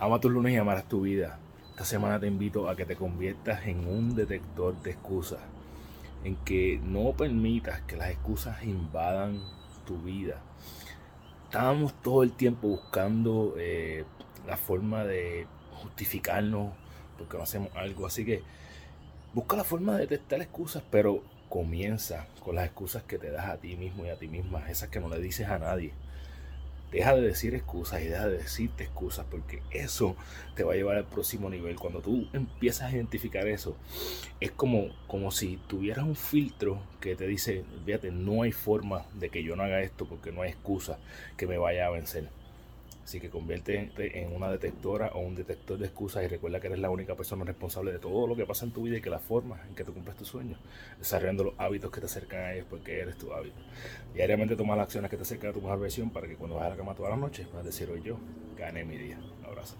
Ama tus lunes y amarás tu vida. Esta semana te invito a que te conviertas en un detector de excusas, en que no permitas que las excusas invadan tu vida. Estamos todo el tiempo buscando eh, la forma de justificarnos porque no hacemos algo, así que busca la forma de detectar excusas, pero comienza con las excusas que te das a ti mismo y a ti misma, esas que no le dices a nadie. Deja de decir excusas y deja de decirte excusas porque eso te va a llevar al próximo nivel. Cuando tú empiezas a identificar eso, es como, como si tuvieras un filtro que te dice, fíjate, no hay forma de que yo no haga esto porque no hay excusa que me vaya a vencer. Así que convierte en una detectora o un detector de excusas y recuerda que eres la única persona responsable de todo lo que pasa en tu vida y que la forma en que tú cumples tus sueños, desarrollando los hábitos que te acercan a ellos porque eres tu hábito. Diariamente toma las acciones que te acercan a tu mejor versión para que cuando vayas a la cama todas las noches puedas decir hoy yo gané mi día. Un abrazo.